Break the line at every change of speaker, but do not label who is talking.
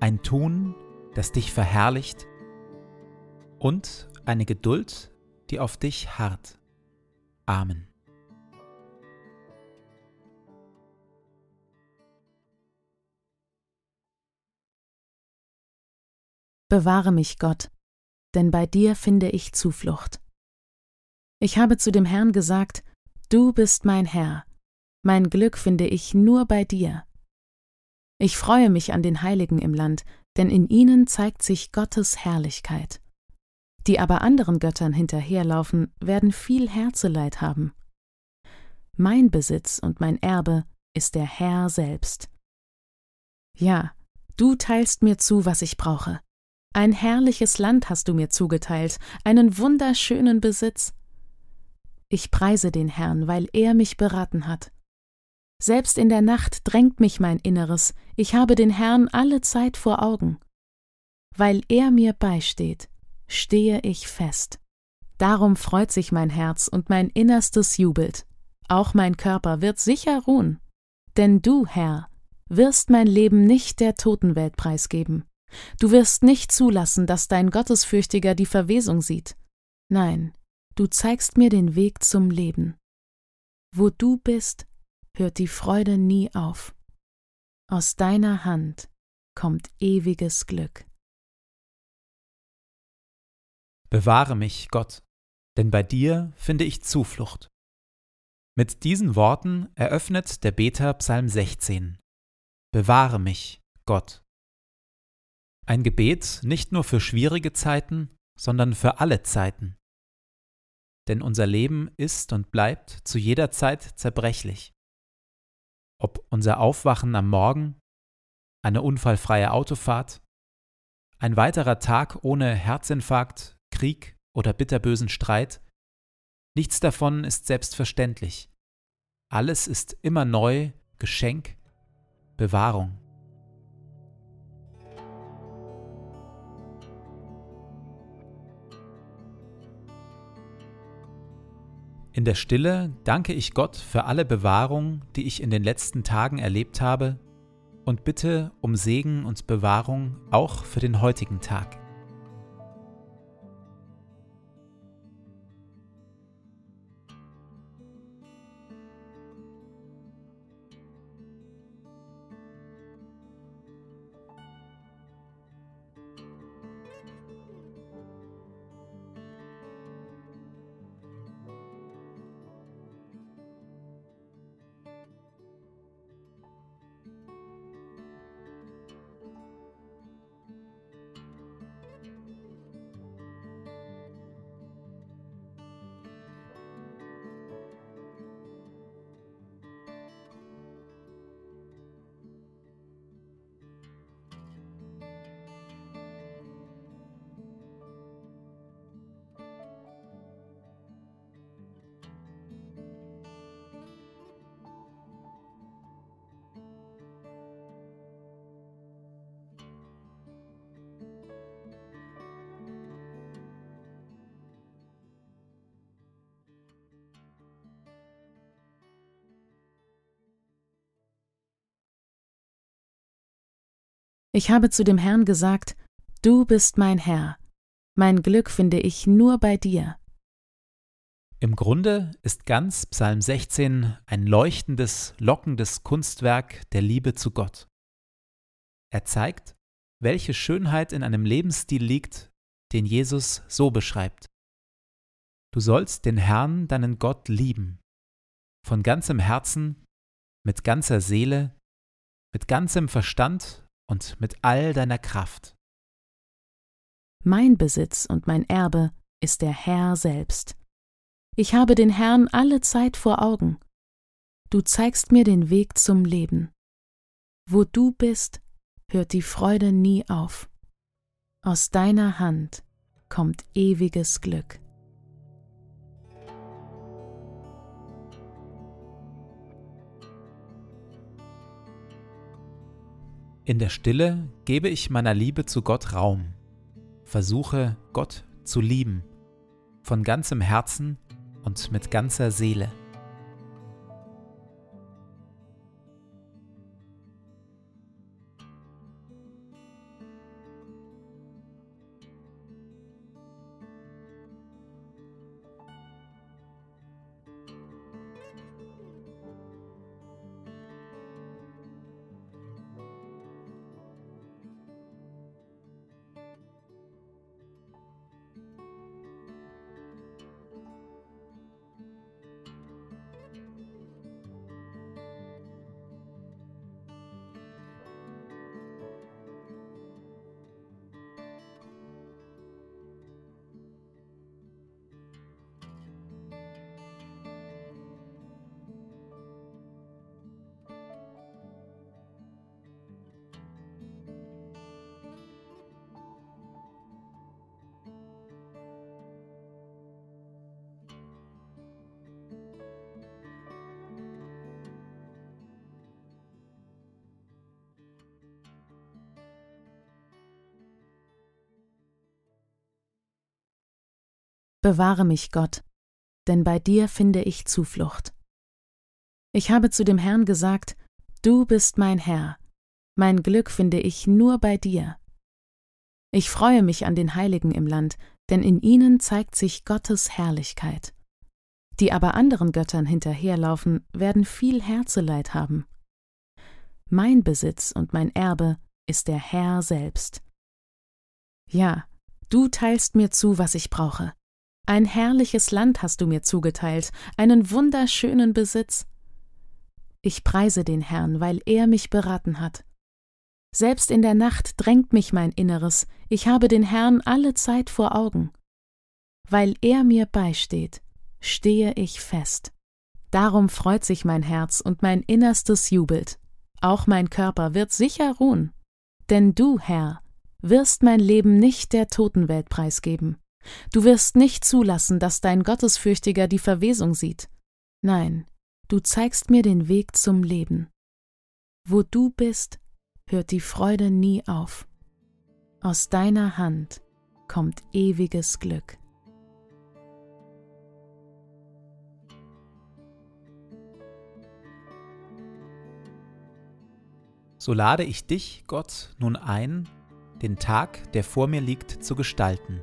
ein Tun, das dich verherrlicht und eine Geduld, die auf dich harrt. Amen.
Bewahre mich, Gott, denn bei dir finde ich Zuflucht. Ich habe zu dem Herrn gesagt, Du bist mein Herr, mein Glück finde ich nur bei dir. Ich freue mich an den Heiligen im Land, denn in ihnen zeigt sich Gottes Herrlichkeit. Die aber anderen Göttern hinterherlaufen, werden viel Herzeleid haben. Mein Besitz und mein Erbe ist der Herr selbst. Ja, du teilst mir zu, was ich brauche. Ein herrliches Land hast du mir zugeteilt, einen wunderschönen Besitz. Ich preise den Herrn, weil er mich beraten hat. Selbst in der Nacht drängt mich mein Inneres, ich habe den Herrn alle Zeit vor Augen. Weil er mir beisteht, stehe ich fest. Darum freut sich mein Herz und mein Innerstes jubelt. Auch mein Körper wird sicher ruhen. Denn du, Herr, wirst mein Leben nicht der Totenwelt preisgeben. Du wirst nicht zulassen, dass dein Gottesfürchtiger die Verwesung sieht. Nein, du zeigst mir den Weg zum Leben. Wo du bist, hört die Freude nie auf. Aus deiner Hand kommt ewiges Glück.
Bewahre mich, Gott, denn bei dir finde ich Zuflucht. Mit diesen Worten eröffnet der Beter Psalm 16. Bewahre mich, Gott. Ein Gebet nicht nur für schwierige Zeiten, sondern für alle Zeiten. Denn unser Leben ist und bleibt zu jeder Zeit zerbrechlich ob unser Aufwachen am Morgen, eine unfallfreie Autofahrt, ein weiterer Tag ohne Herzinfarkt, Krieg oder bitterbösen Streit, nichts davon ist selbstverständlich. Alles ist immer neu, Geschenk, Bewahrung. In der Stille danke ich Gott für alle Bewahrung, die ich in den letzten Tagen erlebt habe, und bitte um Segen und Bewahrung auch für den heutigen Tag.
Ich habe zu dem Herrn gesagt, Du bist mein Herr, mein Glück finde ich nur bei dir.
Im Grunde ist ganz Psalm 16 ein leuchtendes, lockendes Kunstwerk der Liebe zu Gott. Er zeigt, welche Schönheit in einem Lebensstil liegt, den Jesus so beschreibt. Du sollst den Herrn, deinen Gott, lieben, von ganzem Herzen, mit ganzer Seele, mit ganzem Verstand und mit all deiner Kraft.
Mein Besitz und mein Erbe ist der Herr selbst. Ich habe den Herrn alle Zeit vor Augen. Du zeigst mir den Weg zum Leben. Wo du bist, hört die Freude nie auf. Aus deiner Hand kommt ewiges Glück.
In der Stille gebe ich meiner Liebe zu Gott Raum, versuche Gott zu lieben, von ganzem Herzen und mit ganzer Seele.
Bewahre mich, Gott, denn bei dir finde ich Zuflucht. Ich habe zu dem Herrn gesagt, Du bist mein Herr, mein Glück finde ich nur bei dir. Ich freue mich an den Heiligen im Land, denn in ihnen zeigt sich Gottes Herrlichkeit. Die aber anderen Göttern hinterherlaufen, werden viel Herzeleid haben. Mein Besitz und mein Erbe ist der Herr selbst. Ja, du teilst mir zu, was ich brauche. Ein herrliches Land hast du mir zugeteilt, einen wunderschönen Besitz. Ich preise den Herrn, weil er mich beraten hat. Selbst in der Nacht drängt mich mein Inneres, ich habe den Herrn alle Zeit vor Augen. Weil er mir beisteht, stehe ich fest. Darum freut sich mein Herz und mein Innerstes jubelt. Auch mein Körper wird sicher ruhen. Denn du, Herr, wirst mein Leben nicht der Totenwelt preisgeben. Du wirst nicht zulassen, dass dein Gottesfürchtiger die Verwesung sieht. Nein, du zeigst mir den Weg zum Leben. Wo du bist, hört die Freude nie auf. Aus deiner Hand kommt ewiges Glück.
So lade ich dich, Gott, nun ein, den Tag, der vor mir liegt, zu gestalten